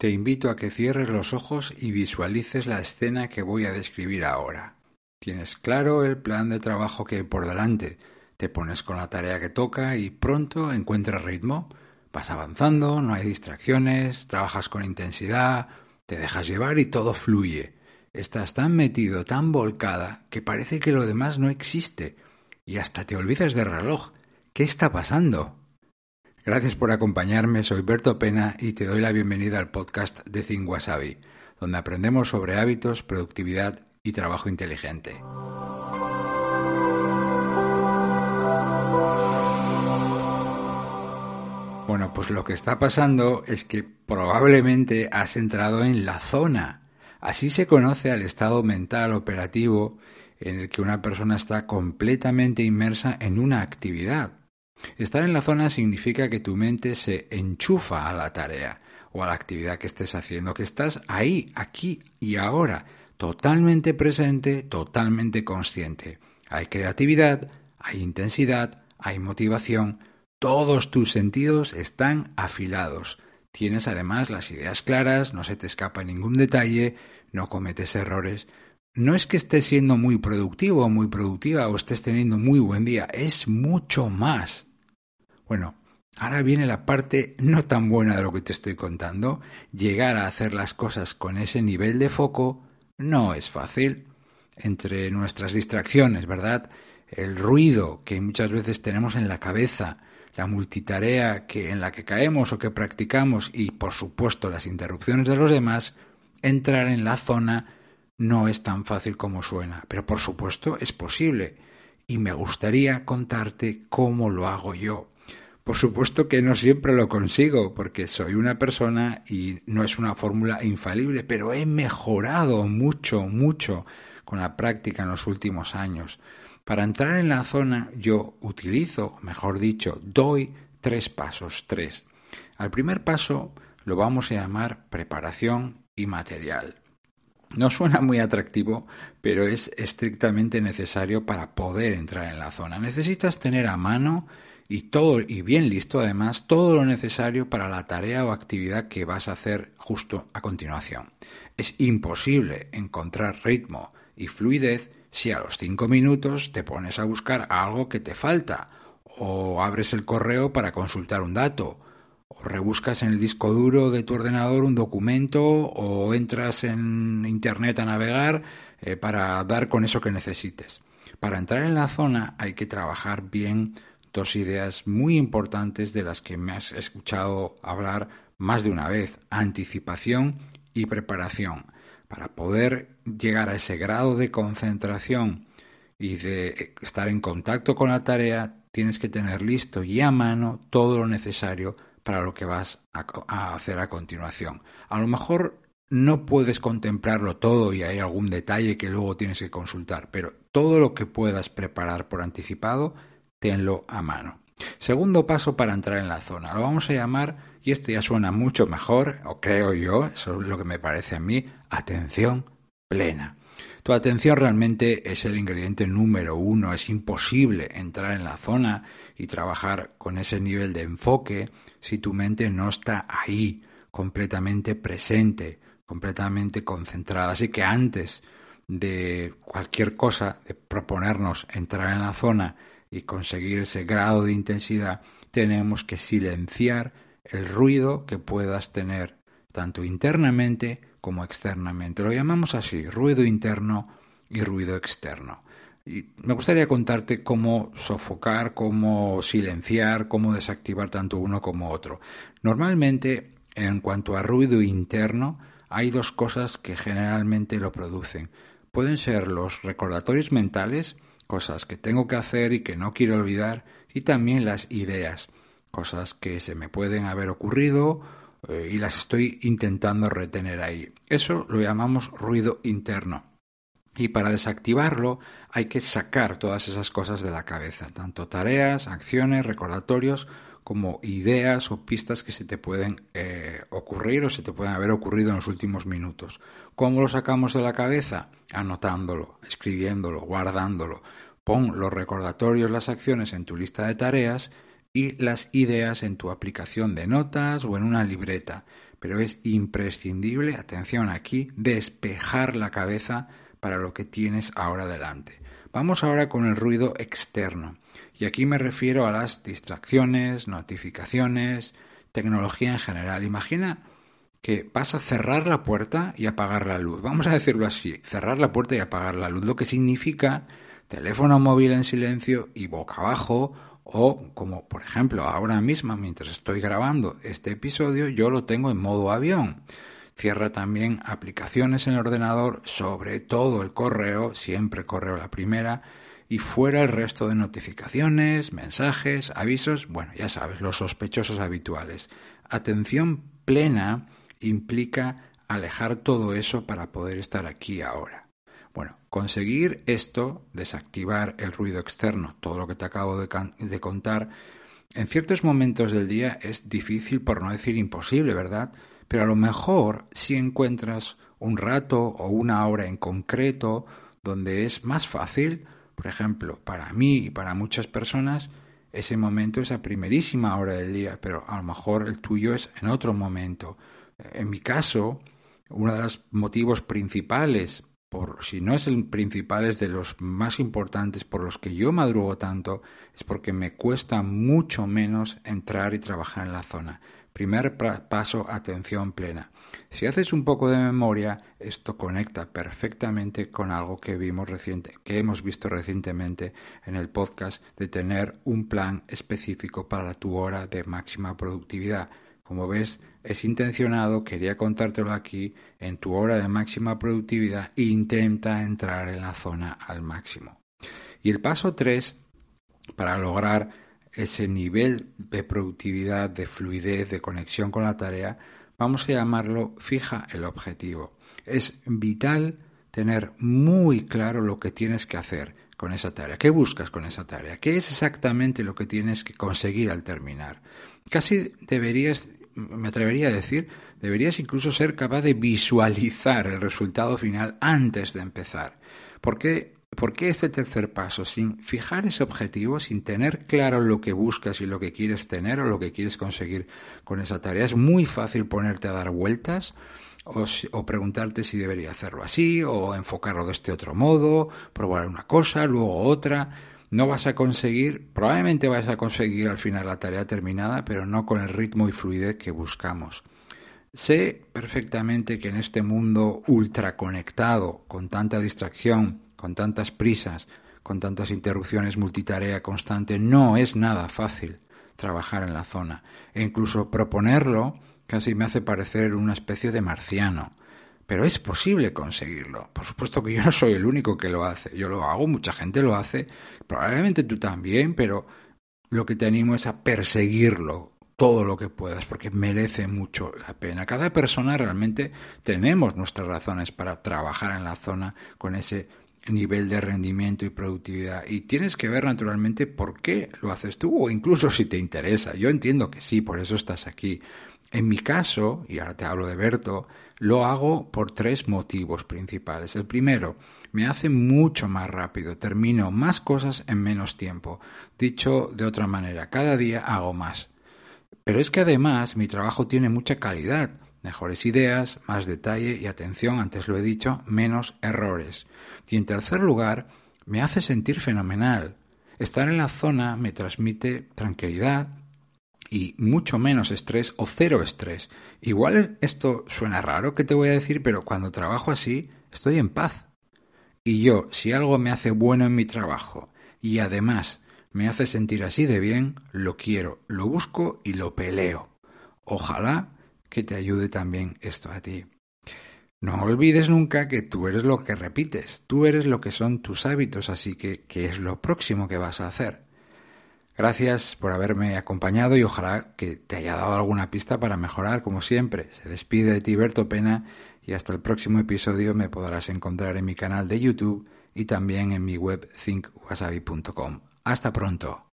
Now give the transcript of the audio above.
Te invito a que cierres los ojos y visualices la escena que voy a describir ahora. Tienes claro el plan de trabajo que hay por delante, te pones con la tarea que toca y pronto encuentras ritmo. Vas avanzando, no hay distracciones, trabajas con intensidad, te dejas llevar y todo fluye. Estás tan metido, tan volcada, que parece que lo demás no existe. Y hasta te olvidas del reloj. ¿Qué está pasando? Gracias por acompañarme, soy Berto Pena y te doy la bienvenida al podcast de Think Wasabi, donde aprendemos sobre hábitos, productividad y trabajo inteligente. Bueno, pues lo que está pasando es que probablemente has entrado en la zona. Así se conoce al estado mental operativo en el que una persona está completamente inmersa en una actividad. Estar en la zona significa que tu mente se enchufa a la tarea o a la actividad que estés haciendo, que estás ahí, aquí y ahora, totalmente presente, totalmente consciente. Hay creatividad, hay intensidad, hay motivación, todos tus sentidos están afilados. Tienes además las ideas claras, no se te escapa ningún detalle, no cometes errores. No es que estés siendo muy productivo o muy productiva o estés teniendo muy buen día, es mucho más. Bueno, ahora viene la parte no tan buena de lo que te estoy contando. Llegar a hacer las cosas con ese nivel de foco no es fácil. Entre nuestras distracciones, ¿verdad? El ruido que muchas veces tenemos en la cabeza, la multitarea que en la que caemos o que practicamos y por supuesto las interrupciones de los demás, entrar en la zona no es tan fácil como suena, pero por supuesto es posible y me gustaría contarte cómo lo hago yo. Por supuesto que no siempre lo consigo, porque soy una persona y no es una fórmula infalible, pero he mejorado mucho, mucho con la práctica en los últimos años. Para entrar en la zona yo utilizo, mejor dicho, doy tres pasos, tres. Al primer paso lo vamos a llamar preparación y material. No suena muy atractivo, pero es estrictamente necesario para poder entrar en la zona. Necesitas tener a mano y todo y bien listo además todo lo necesario para la tarea o actividad que vas a hacer justo a continuación. Es imposible encontrar ritmo y fluidez si a los cinco minutos te pones a buscar algo que te falta o abres el correo para consultar un dato o rebuscas en el disco duro de tu ordenador un documento o entras en internet a navegar eh, para dar con eso que necesites. Para entrar en la zona hay que trabajar bien dos ideas muy importantes de las que me has escuchado hablar más de una vez, anticipación y preparación. Para poder llegar a ese grado de concentración y de estar en contacto con la tarea, tienes que tener listo y a mano todo lo necesario para lo que vas a, hacer a continuación. A lo mejor no puedes contemplarlo todo y hay algún detalle que luego tienes que consultar, pero todo lo que puedas preparar por anticipado tenlo a mano. Segundo paso para entrar en la zona. Lo vamos a llamar, y este ya suena mucho mejor, o creo yo, eso es lo que me parece a mí, atención plena. Tu atención realmente es el ingrediente número uno. Es imposible entrar en la zona y trabajar con ese nivel de enfoque si tu mente no está ahí, completamente presente, completamente concentrada. Así que antes de cualquier cosa, de proponernos entrar en la zona y conseguir ese grado de intensidad, tenemos que silenciar el ruido que puedas tener, tanto internamente como externamente. Lo llamamos así, ruido interno y ruido externo. Y me gustaría contarte cómo sofocar, cómo silenciar, cómo desactivar tanto uno como otro. Normalmente, en cuanto a ruido interno, hay dos cosas que generalmente lo producen. Pueden ser los recordatorios mentales, cosas que tengo que hacer y que no quiero olvidar, y también las ideas, cosas que se me pueden haber ocurrido eh, y las estoy intentando retener ahí. Eso lo llamamos ruido interno. Y para desactivarlo hay que sacar todas esas cosas de la cabeza, tanto tareas, acciones, recordatorios, como ideas o pistas que se te pueden eh, ocurrir o se te pueden haber ocurrido en los últimos minutos. ¿Cómo lo sacamos de la cabeza? Anotándolo, escribiéndolo, guardándolo. Pon los recordatorios, las acciones en tu lista de tareas y las ideas en tu aplicación de notas o en una libreta. pero es imprescindible, atención aquí, despejar la cabeza para lo que tienes ahora delante. Vamos ahora con el ruido externo. Y aquí me refiero a las distracciones, notificaciones, tecnología en general. Imagina que vas a cerrar la puerta y apagar la luz. Vamos a decirlo así, cerrar la puerta y apagar la luz, lo que significa teléfono móvil en silencio y boca abajo o como por ejemplo ahora mismo mientras estoy grabando este episodio yo lo tengo en modo avión. Cierra también aplicaciones en el ordenador, sobre todo el correo, siempre correo la primera, y fuera el resto de notificaciones, mensajes, avisos, bueno, ya sabes, los sospechosos habituales. Atención plena implica alejar todo eso para poder estar aquí ahora. Bueno, conseguir esto, desactivar el ruido externo, todo lo que te acabo de, contar, en ciertos momentos del día es difícil, por no decir imposible, ¿verdad? Pero a lo mejor si encuentras un rato o una hora en concreto donde es más fácil, por ejemplo, para mí y para muchas personas, ese momento es a primerísima hora del día, pero a lo mejor el tuyo es en otro momento. En mi caso, uno de los motivos principales, por si no es el principal, es de los más importantes por los que yo madrugo tanto, es porque me cuesta mucho menos entrar y trabajar en la zona. Primer paso, atención plena. Si haces un poco de memoria, esto conecta perfectamente con algo que vimos reciente, que hemos visto recientemente en el podcast de tener un plan específico para tu hora de máxima productividad. Como ves, es intencionado, quería contártelo aquí, en tu hora de máxima productividad, intenta entrar en la zona al máximo. Y el paso 3, para lograr ese nivel de productividad, de fluidez, de conexión con la tarea, vamos a llamarlo fija el objetivo. Es vital tener muy claro lo que tienes que hacer con esa tarea. ¿Qué buscas con esa tarea? ¿Qué es exactamente lo que tienes que conseguir al terminar? Casi deberías me atrevería a decir, deberías incluso ser capaz de visualizar el resultado final antes de empezar. ¿Por qué, ¿Por qué este tercer paso? Sin fijar ese objetivo, sin tener claro lo que buscas y lo que quieres tener o lo que quieres conseguir con esa tarea, es muy fácil ponerte a dar vueltas o, preguntarte si debería hacerlo así o enfocarlo de este otro modo, probar una cosa, luego otra no vas a conseguir, probablemente vas a conseguir al final la tarea terminada, pero no con el ritmo y fluidez que buscamos. Sé perfectamente que en este mundo ultraconectado, con tanta distracción, con tantas prisas, con tantas interrupciones multitarea constante, no es nada fácil trabajar en la zona. E incluso proponerlo casi me hace parecer una especie de marciano. Pero es posible conseguirlo. Por supuesto que yo no soy el único que lo hace. Yo lo hago, mucha gente lo hace, probablemente tú también, pero lo que te animo es a perseguirlo todo lo que puedas, porque merece mucho la pena. Cada persona realmente tenemos nuestras razones para trabajar en la zona con ese nivel de rendimiento y productividad. Y tienes que ver naturalmente por qué lo haces tú o incluso si te interesa. Yo entiendo que sí, por eso estás aquí. En mi caso, y ahora te hablo de Berto, lo hago por tres motivos principales. El primero, me hace mucho más rápido, termino más cosas en menos tiempo. Dicho de otra manera, cada día hago más. Pero es que además mi trabajo tiene mucha calidad, mejores ideas, más detalle y atención, antes lo he dicho, menos errores. Y en tercer lugar, me hace sentir fenomenal. Estar en la zona me transmite tranquilidad, y mucho menos estrés o cero estrés. Igual esto suena raro que te voy a decir, pero cuando trabajo así estoy en paz. Y yo, si algo me hace bueno en mi trabajo y además me hace sentir así de bien, lo quiero, lo busco y lo peleo. Ojalá que te ayude también esto a ti. No olvides nunca que tú eres lo que repites, tú eres lo que son tus hábitos, así que ¿qué es lo próximo que vas a hacer? Gracias por haberme acompañado y ojalá que te haya dado alguna pista para mejorar como siempre. Se despide de ti Berto Pena y hasta el próximo episodio me podrás encontrar en mi canal de YouTube y también en mi web thinkwasabi.com. Hasta pronto.